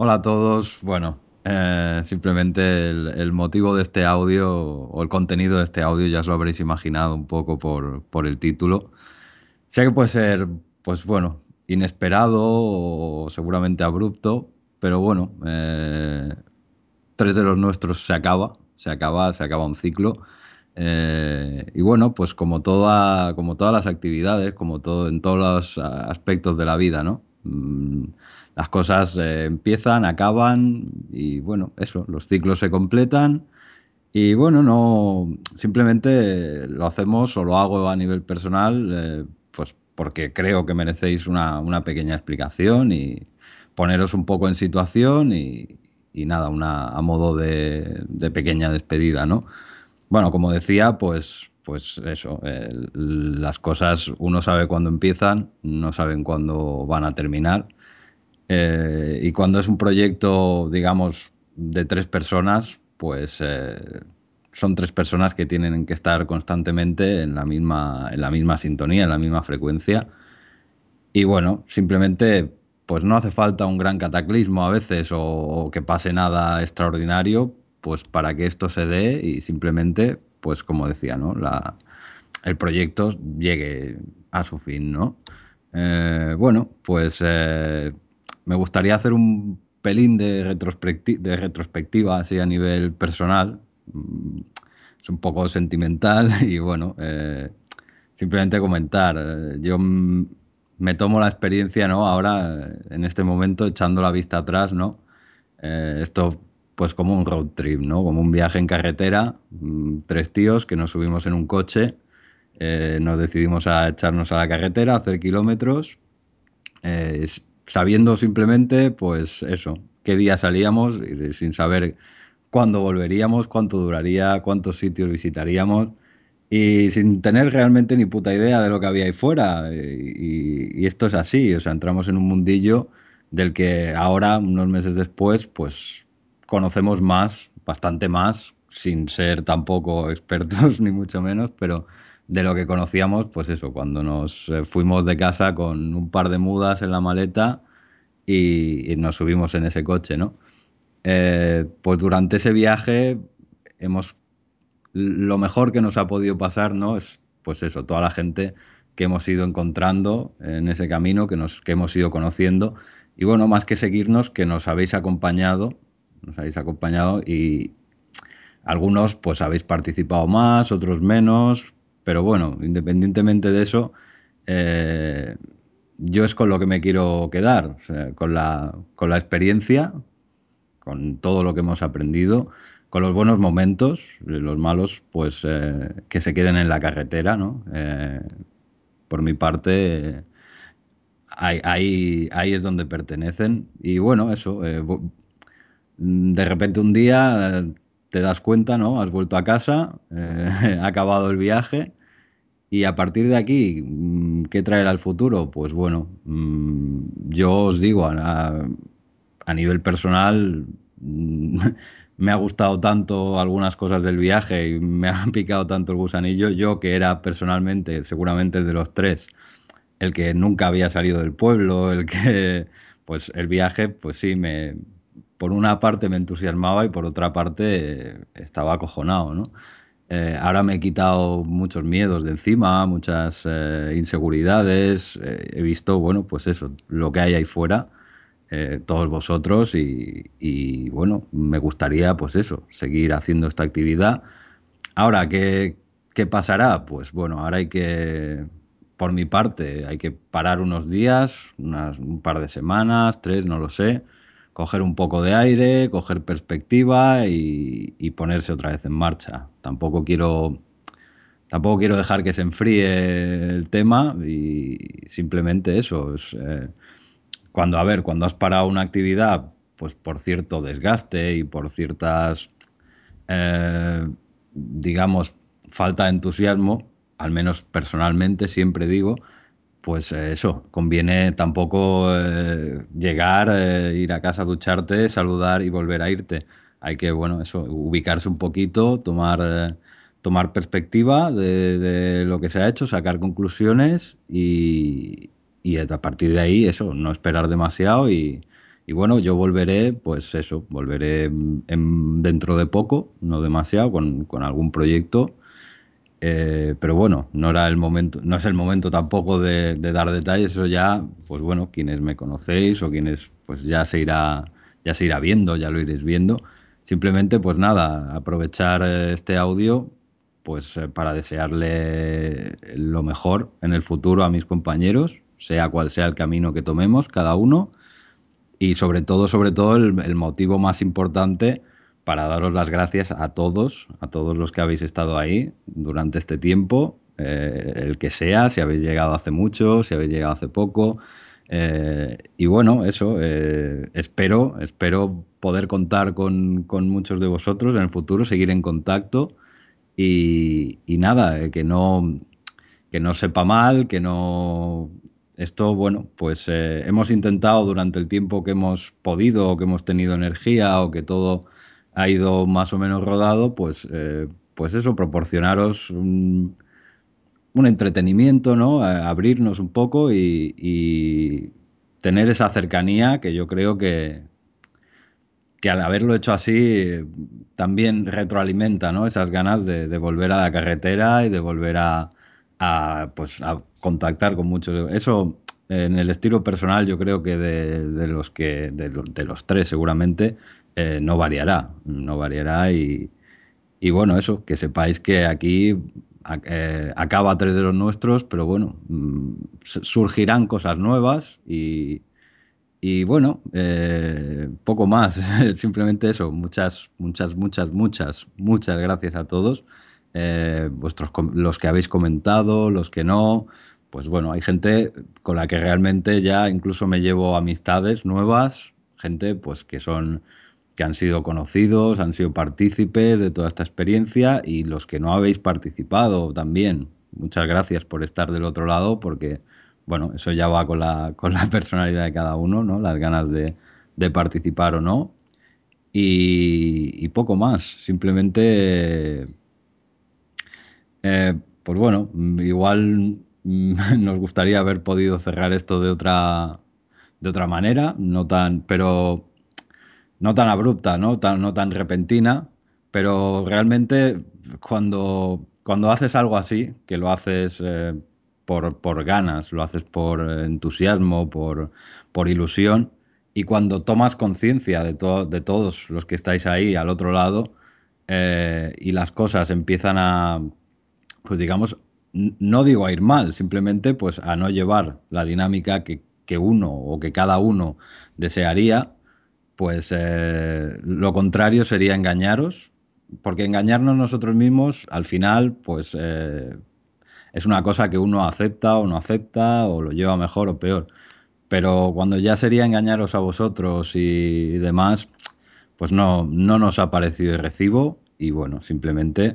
Hola a todos. Bueno, eh, simplemente el, motivo de este audio o el contenido de este audio ya os lo habréis imaginado un poco por, por el título. Sé que puede ser, pues bueno, inesperado o seguramente abrupto, pero bueno, eh, tres de los nuestros se acaba, se acaba, se acaba un ciclo. Eh, y bueno, pues como toda, como todas las actividades, como todo en todos los aspectos de la vida, ¿no? Mm, las cosas eh, empiezan, acaban y bueno, eso, los ciclos se completan y bueno, no, simplemente lo hacemos o lo hago a nivel personal, eh, pues porque creo que merecéis una, pequeña explicación y poneros un poco en situación y, nada, a modo de, de pequeña despedida, ¿no? Bueno, como decía, pues, pues eso, eh, las cosas uno sabe cuándo empiezan, no saben cuándo van a terminar. Eh, y cuando es un proyecto, digamos, de tres personas, pues eh, son tres personas que tienen que estar constantemente en la misma, en la misma sintonía, en la misma frecuencia. Y bueno, simplemente, pues no hace falta un gran cataclismo a veces o, que pase nada extraordinario, pues para que esto se dé y simplemente, pues como decía, ¿no? La, el proyecto llegue a su fin, ¿no? Eh, bueno, pues me gustaría hacer un pelín de, retrospecti- de retrospectiva, así a nivel personal. Mm, Es un poco sentimental y bueno, eh, simplemente comentar. eh, yo me tomo la experiencia, ¿no? Ahora, eh, en este momento, echando la vista atrás, ¿no? Esto, pues como un road trip, ¿no? Como un viaje en carretera, mm, tres tíos que nos subimos en un coche, nos decidimos a echarnos a la carretera, a hacer kilómetros, sabiendo simplemente, pues eso, qué día salíamos y sin saber cuándo volveríamos, cuánto duraría, cuántos sitios visitaríamos y sin tener realmente ni puta idea de lo que había ahí fuera. Y, y esto es así, o sea, entramos en un mundillo del que ahora, unos meses después, pues conocemos más, bastante más, sin ser tampoco expertos ni mucho menos, pero de lo que conocíamos, pues eso, cuando nos eh, fuimos de casa con un par de mudas en la maleta y, nos subimos en ese coche, ¿no? Eh, pues durante ese viaje hemos lo mejor que nos ha podido pasar, ¿no? Es pues eso, toda la gente que hemos ido encontrando en ese camino, que, nos, que hemos ido conociendo. Y bueno, más que seguirnos, que nos habéis acompañado, nos habéis acompañado y algunos pues habéis participado más, otros menos, pero bueno, independientemente de eso, eh, yo es con lo que me quiero quedar, con la, con la experiencia con todo lo que hemos aprendido, con los buenos momentos, los malos, pues eh, que se queden en la carretera, ¿no? Eh, por mi parte, ahí, ahí, ahí es donde pertenecen. Y bueno, eso, de repente un día te das cuenta, ¿no? Has vuelto a casa, eh, ha acabado el viaje. Y a partir de aquí, mm, ¿qué traerá el futuro? Pues bueno, mm, yo os digo, a, a- nivel personal, mm, me ha gustado tanto algunas cosas del viaje y me ha picado tanto el gusanillo. Yo, que era personalmente, seguramente de los tres, el que nunca había salido del pueblo, el que, pues el viaje, pues sí, me, por una parte me entusiasmaba y por otra parte eh, estaba acojonado, ¿no? Eh, ahora me he quitado muchos miedos de encima, muchas eh, inseguridades. he visto, bueno, pues eso, lo que hay ahí fuera, todos vosotros y, y, bueno, me gustaría, pues eso, seguir haciendo esta actividad. Ahora, ¿qué, qué pasará? Pues bueno, ahora hay que, por mi parte, hay que parar unos días, unas, un par de semanas, tres, no lo sé, coger un poco de aire, coger perspectiva y, ponerse otra vez en marcha. Tampoco quiero, tampoco quiero dejar que se enfríe el tema y simplemente eso. Es, eh, cuando, a ver, cuando has parado una actividad, pues por cierto desgaste y por ciertas eh, digamos, falta de entusiasmo, al menos personalmente siempre digo, pues eh, eso, conviene tampoco eh, llegar, eh, ir a casa, ducharte, saludar y volver a irte. Hay que, bueno, eso, ubicarse un poquito, tomar, tomar perspectiva de, lo que se ha hecho, sacar conclusiones y, y a partir de ahí, eso, no esperar demasiado y, bueno, yo volveré, pues eso, volveré en, dentro de poco, no demasiado, con algún proyecto eh, pero bueno, no era el momento, no es el momento tampoco de, dar detalles, eso ya, pues bueno, quienes me conocéis o quienes, pues ya se irá, ya se irá viendo, ya lo iréis viendo. Simplemente, pues nada, aprovechar eh, este audio, pues eh, para desearle lo mejor en el futuro a mis compañeros, sea cual sea el camino que tomemos cada uno, y sobre todo, sobre todo, el motivo más importante para daros las gracias a todos, a todos los que habéis estado ahí durante este tiempo, eh, el que sea, si habéis llegado hace mucho, si habéis llegado hace poco. Eh, y bueno, eso, eh, espero, espero poder contar con, muchos de vosotros en el futuro, seguir en contacto y, nada, que no, que no sepa mal, que no... Esto, bueno, pues hemos intentado durante el tiempo que hemos podido o que hemos tenido energía o que todo ha ido más o menos rodado, pues, eh, pues eso, proporcionaros un, entretenimiento, ¿no? Abrirnos un poco y, tener esa cercanía que yo creo que, que al haberlo hecho así también retroalimenta, ¿no? Esas ganas de, volver a la carretera y de volver a, a, pues, a contactar con muchos. Eso en el estilo personal yo creo que de, los que de, los tres seguramente eh, no variará, no variará y, y, bueno, eso, que sepáis que aquí eh, acaba tres de los nuestros, pero bueno, mm, surgirán cosas nuevas y, y bueno, eh, poco más, simplemente eso, muchas, muchas, muchas, muchas, muchas gracias a todos, vuestros, los que habéis comentado, los que no, pues bueno, hay gente con la que realmente ya incluso me llevo amistades nuevas, gente pues que son que han sido conocidos, han sido partícipes de toda esta experiencia y los que no habéis participado también. Muchas gracias por estar del otro lado porque, bueno, eso ya va con la, con la personalidad de cada uno, ¿no? Las ganas de, de participar o no. Y, poco más, simplemente, eh, pues bueno, igual nos gustaría haber podido cerrar esto de otra, de otra manera, no tan, pero no tan abrupta, ¿no? Tan, no tan repentina, pero realmente cuando, cuando haces algo así, que lo haces eh, por, por, ganas, lo haces por entusiasmo, por, por ilusión, y cuando tomas conciencia de, to de todos los que estáis ahí al otro lado, eh, y las cosas empiezan a, pues digamos, no digo a ir mal, simplemente pues a no llevar la dinámica que, que uno o que cada uno desearía, pues eh, lo contrario sería engañaros, porque engañarnos nosotros mismos al final pues eh, es una cosa que uno acepta o no acepta o lo lleva mejor o peor. Pero cuando ya sería engañaros a vosotros y demás, pues no, no nos ha parecido de recibo y bueno, simplemente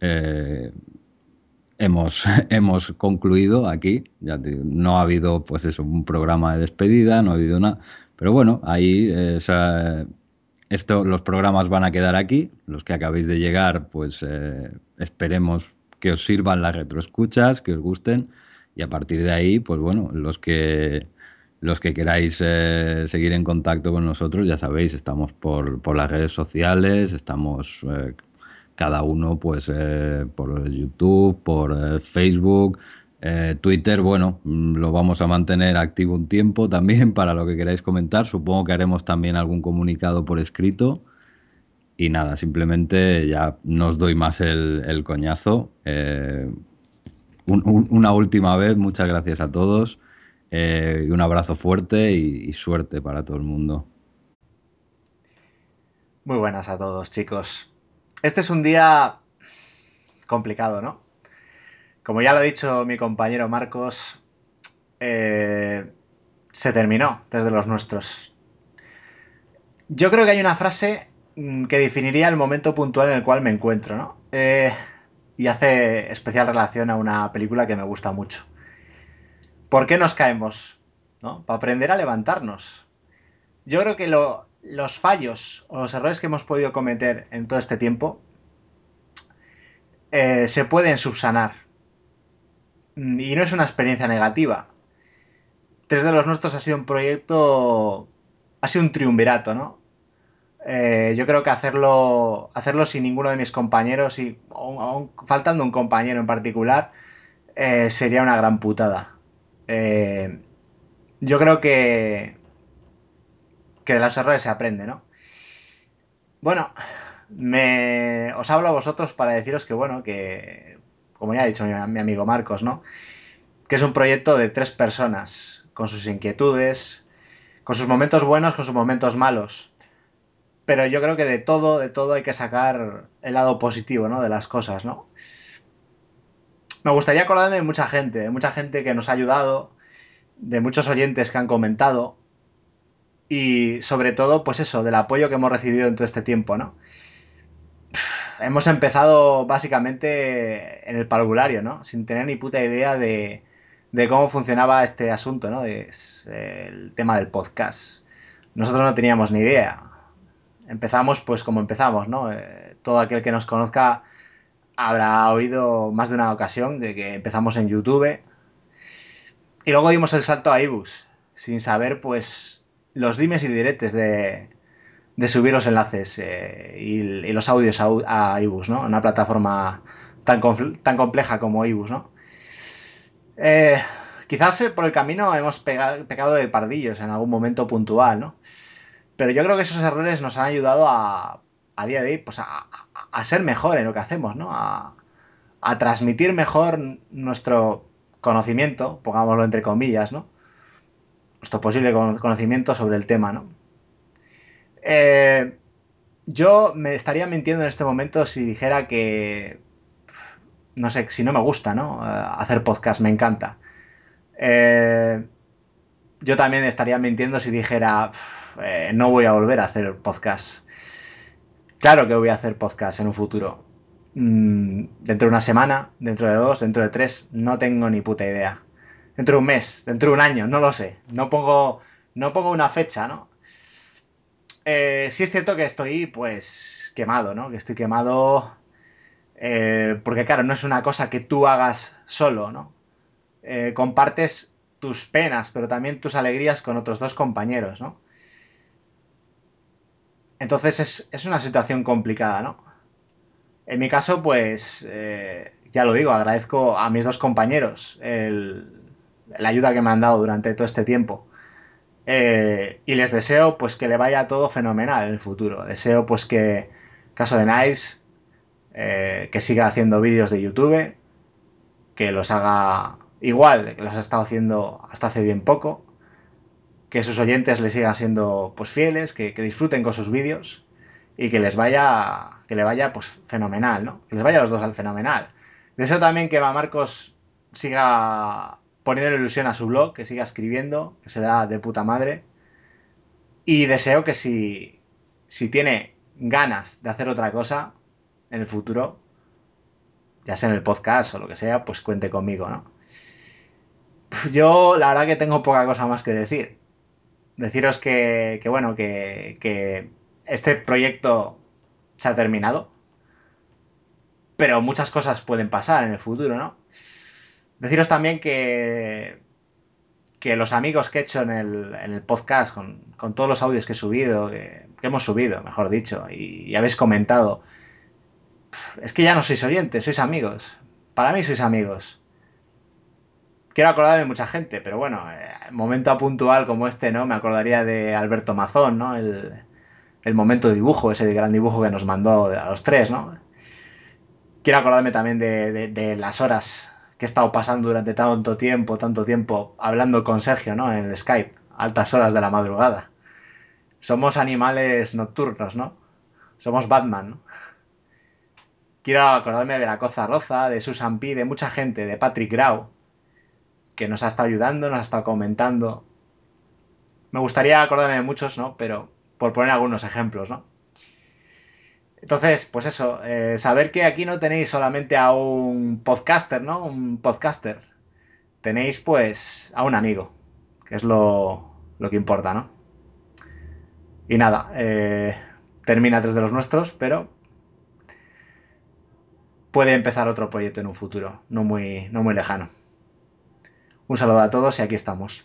eh, hemos, hemos concluido aquí. Ya no ha habido pues eso, un programa de despedida, no ha habido nada. Pero bueno, ahí eh, esto, los programas van a quedar aquí. Los que acabéis de llegar, pues eh, esperemos que os sirvan las retroescuchas, que os gusten. Y a partir de ahí, pues bueno, los que, los que queráis eh, seguir en contacto con nosotros, ya sabéis, estamos por, por las redes sociales, estamos cada uno pues por YouTube, por Facebook, eh, Twitter, bueno, mm, lo vamos a mantener activo un tiempo también para lo que queráis comentar. Supongo que haremos también algún comunicado por escrito. Y nada, simplemente ya no os doy más el, coñazo. Eh, un, un, una última vez, muchas gracias a todos. Eh, y un abrazo fuerte y suerte para todo el mundo. Muy buenas a todos, chicos. Este es un día complicado, ¿no? Como ya lo ha dicho mi compañero Marcos, eh, se terminó desde los nuestros. Yo creo que hay una frase mm, que definiría el momento puntual en el cual me encuentro, ¿no? Eh, y hace especial relación a una película que me gusta mucho. ¿Por qué nos caemos? ¿No? Para aprender a levantarnos. Yo creo que lo, los fallos o los errores que hemos podido cometer en todo este tiempo eh, se pueden subsanar y no es una experiencia negativa. Tres de los nuestros ha sido un proyecto ha sido un triunvirato, ¿no? Eh, yo creo que hacerlo, hacerlo sin ninguno de mis compañeros y aun, aun faltando un compañero en particular eh, sería una gran putada. Eh, yo creo que, que de los errores se aprende, ¿no? Bueno, me, os hablo a vosotros para deciros que, bueno, que, como ya ha dicho mi, mi amigo Marcos, ¿no? Que es un proyecto de tres personas, con sus inquietudes, con sus momentos buenos, con sus momentos malos. Pero yo creo que de todo, de todo hay que sacar el lado positivo, ¿no? De las cosas, ¿no? Me gustaría acordarme de mucha gente, de mucha gente que nos ha ayudado, de muchos oyentes que han comentado y sobre todo, pues eso, del apoyo que hemos recibido en todo este tiempo, ¿no? Hemos empezado básicamente en el parvulario, ¿no? Sin tener ni puta idea de, de cómo funcionaba este asunto, ¿no? De, el tema del podcast. Nosotros no teníamos ni idea. Empezamos pues como empezamos, ¿no? Eh, todo aquel que nos conozca habrá oído más de una ocasión de que empezamos en YouTube y luego dimos el salto a ibus, sin saber pues los dimes y diretes de, de subir los enlaces eh, y, los audios a, ibus, ¿no? Una plataforma tan, tan compleja como ibus, ¿no? Eh, quizás eh, por el camino hemos pegado, pecado de pardillos en algún momento puntual, ¿no? Pero yo creo que esos errores nos han ayudado a, a día de hoy pues a, a, ser mejor en lo que hacemos, ¿no? A, a transmitir mejor nuestro conocimiento, pongámoslo entre comillas, ¿no? Nuestro posible conocimiento sobre el tema, ¿no? Eh, yo me estaría mintiendo en este momento si dijera que, no sé, si no me gusta, ¿no? Hacer podcast, me encanta. Eh, yo también estaría mintiendo si dijera, eh, no voy a volver a hacer podcast. Claro que voy a hacer podcast en un futuro. Mm, dentro de una semana, dentro de dos, dentro de tres, no tengo ni puta idea. Dentro de un mes, dentro de un año, no lo sé. No pongo, no pongo una fecha, ¿no? Eh, sí es cierto que estoy, pues, quemado, ¿no? Que estoy quemado. Eh, porque, claro, no es una cosa que tú hagas solo, ¿no? Eh, compartes tus penas, pero también tus alegrías con otros dos compañeros, ¿no? Entonces es, es una situación complicada, ¿no? En mi caso, pues, eh, ya lo digo, agradezco a mis dos compañeros el, la ayuda que me han dado durante todo este tiempo. Eh, y les deseo, pues, que le vaya todo fenomenal en el futuro. Deseo, pues, que, caso de Nice, eh, que siga haciendo vídeos de YouTube, que los haga igual que los ha estado haciendo hasta hace bien poco, que sus oyentes le sigan siendo, pues, fieles, que, que disfruten con sus vídeos y que les vaya que le vaya pues fenomenal, ¿no? Que les vaya a los dos al fenomenal. Deseo también que Marcos siga poniendo ilusión a su blog, que siga escribiendo, que se da de puta madre. Y deseo que si, si tiene ganas de hacer otra cosa en el futuro, ya sea en el podcast o lo que sea, pues cuente conmigo, ¿no? Yo la verdad que tengo poca cosa más que decir. Deciros que, que bueno, que, que este proyecto se ha terminado. Pero muchas cosas pueden pasar en el futuro, ¿no? Deciros también que, que los amigos que he hecho en el, en el podcast, con, con, todos los audios que he subido, que, hemos subido, mejor dicho, y, habéis comentado, es que ya no sois oyentes, sois amigos. Para mí sois amigos. Quiero acordarme de mucha gente, pero bueno, eh, momento puntual como este, ¿no? Me acordaría de Alberto Mazón, ¿no? El, el momento de dibujo, ese gran dibujo que nos mandó a los tres, ¿no? Quiero acordarme también de, de las horas que he estado pasando durante tanto tiempo, tanto tiempo, hablando con Sergio, ¿no? En el Skype, altas horas de la madrugada. Somos animales nocturnos, ¿no? Somos Batman, ¿no? Quiero acordarme de la Coza Roza, de Susan P., de mucha gente, de Patrick Grau, que nos ha estado ayudando, nos ha estado comentando. Me gustaría acordarme de muchos, ¿no? Pero por poner algunos ejemplos, ¿no? Entonces, pues eso, eh, saber que aquí no tenéis solamente a un podcaster, ¿no? Un podcaster. Tenéis, pues, a un amigo, que es lo, lo que importa, ¿no? Y nada, eh, termina tres de los nuestros, pero puede empezar otro proyecto en un futuro, no muy, no muy lejano. Un saludo a todos y aquí estamos.